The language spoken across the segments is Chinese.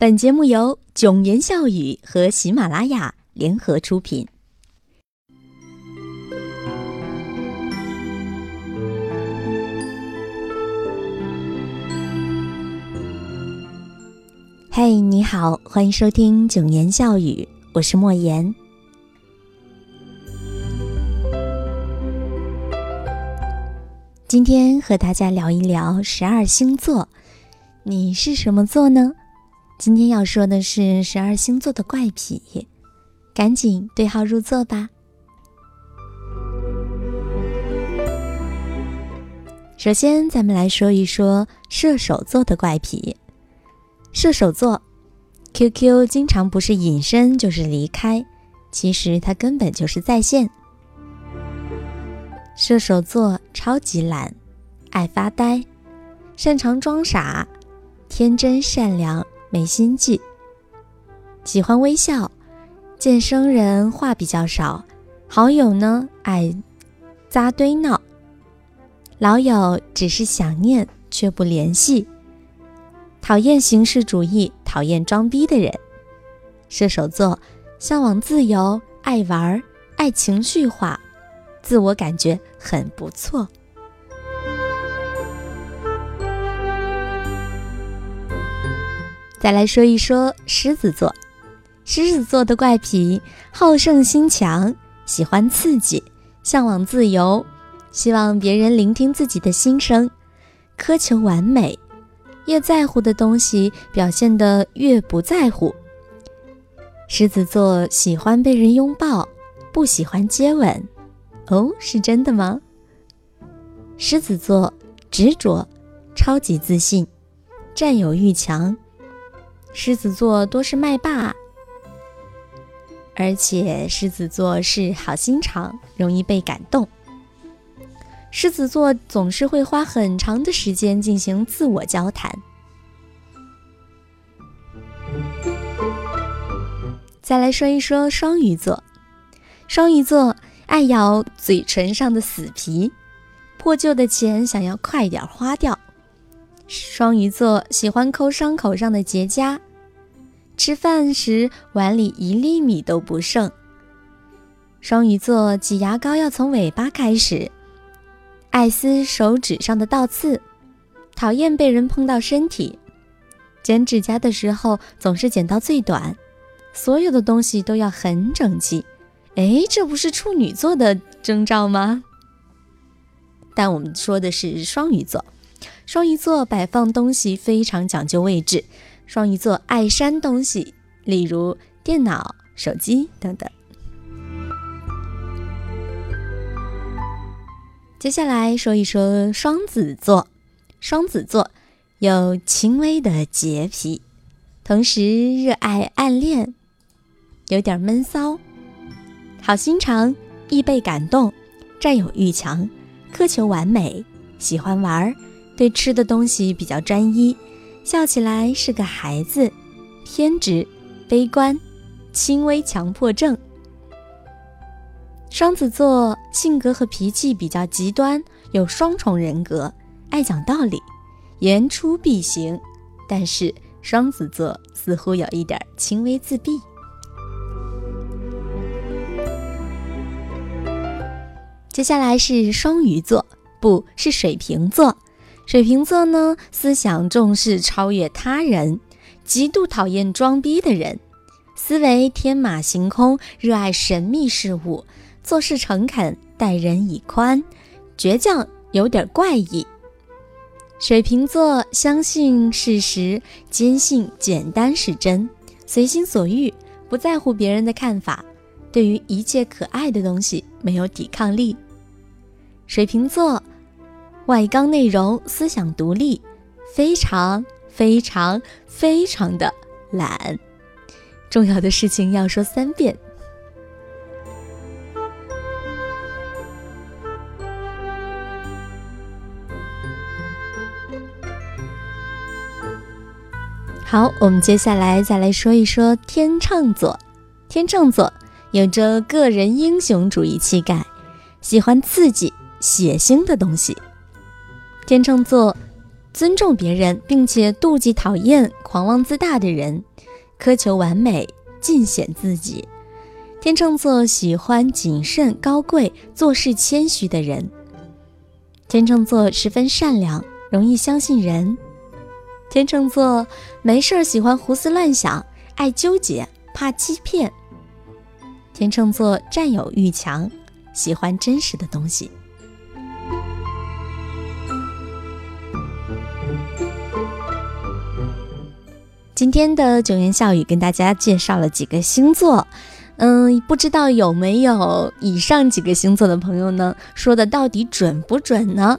本节目由囧言笑语和喜马拉雅联合出品。嘿，你好，欢迎收听囧言笑语，我是莫言。今天和大家聊一聊十二星座，你是什么座呢？今天要说的是十二星座的怪癖，赶紧对号入座吧。首先，咱们来说一说射手座的怪癖。射手座，QQ 经常不是隐身就是离开，其实他根本就是在线。射手座超级懒，爱发呆，擅长装傻，天真善良。没心计，喜欢微笑，见生人话比较少，好友呢爱扎堆闹，老友只是想念却不联系，讨厌形式主义，讨厌装逼的人。射手座向往自由，爱玩，爱情绪化，自我感觉很不错。再来说一说狮子座，狮子座的怪癖：好胜心强，喜欢刺激，向往自由，希望别人聆听自己的心声，苛求完美，越在乎的东西表现得越不在乎。狮子座喜欢被人拥抱，不喜欢接吻。哦，是真的吗？狮子座执着，超级自信，占有欲强。狮子座多是麦霸，而且狮子座是好心肠，容易被感动。狮子座总是会花很长的时间进行自我交谈。再来说一说双鱼座，双鱼座爱咬嘴唇上的死皮，破旧的钱想要快点花掉。双鱼座喜欢抠伤口上的结痂。吃饭时碗里一粒米都不剩。双鱼座挤牙膏要从尾巴开始，爱撕手指上的倒刺，讨厌被人碰到身体。剪指甲的时候总是剪到最短，所有的东西都要很整齐。哎，这不是处女座的征兆吗？但我们说的是双鱼座，双鱼座摆放东西非常讲究位置。双鱼座爱删东西，例如电脑、手机等等。接下来说一说双子座，双子座有轻微的洁癖，同时热爱暗恋，有点闷骚，好心肠，易被感动，占有欲强，苛求完美，喜欢玩，对吃的东西比较专一。笑起来是个孩子，偏执、悲观、轻微强迫症。双子座性格和脾气比较极端，有双重人格，爱讲道理，言出必行。但是双子座似乎有一点轻微自闭。接下来是双鱼座，不是水瓶座。水瓶座呢，思想重视超越他人，极度讨厌装逼的人，思维天马行空，热爱神秘事物，做事诚恳，待人以宽，倔强，有点怪异。水瓶座相信事实，坚信简单是真，随心所欲，不在乎别人的看法，对于一切可爱的东西没有抵抗力。水瓶座。外刚内柔，思想独立，非常非常非常的懒。重要的事情要说三遍。好，我们接下来再来说一说天秤座。天秤座有着个人英雄主义气概，喜欢刺激、血腥的东西。天秤座尊重别人，并且妒忌、讨厌狂妄自大的人，苛求完美，尽显自己。天秤座喜欢谨慎、高贵、做事谦虚的人。天秤座十分善良，容易相信人。天秤座没事儿喜欢胡思乱想，爱纠结，怕欺骗。天秤座占有欲强，喜欢真实的东西。今天的九言笑语跟大家介绍了几个星座，嗯，不知道有没有以上几个星座的朋友呢？说的到底准不准呢？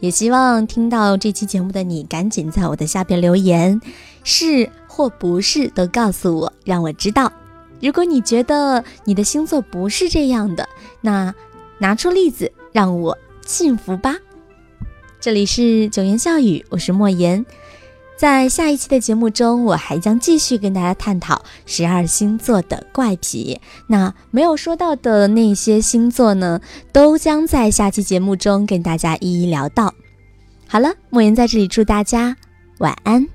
也希望听到这期节目的你，赶紧在我的下边留言，是或不是都告诉我，让我知道。如果你觉得你的星座不是这样的，那拿出例子让我信服吧。这里是九言笑语，我是莫言。在下一期的节目中，我还将继续跟大家探讨十二星座的怪癖。那没有说到的那些星座呢，都将在下期节目中跟大家一一聊到。好了，莫言在这里祝大家晚安。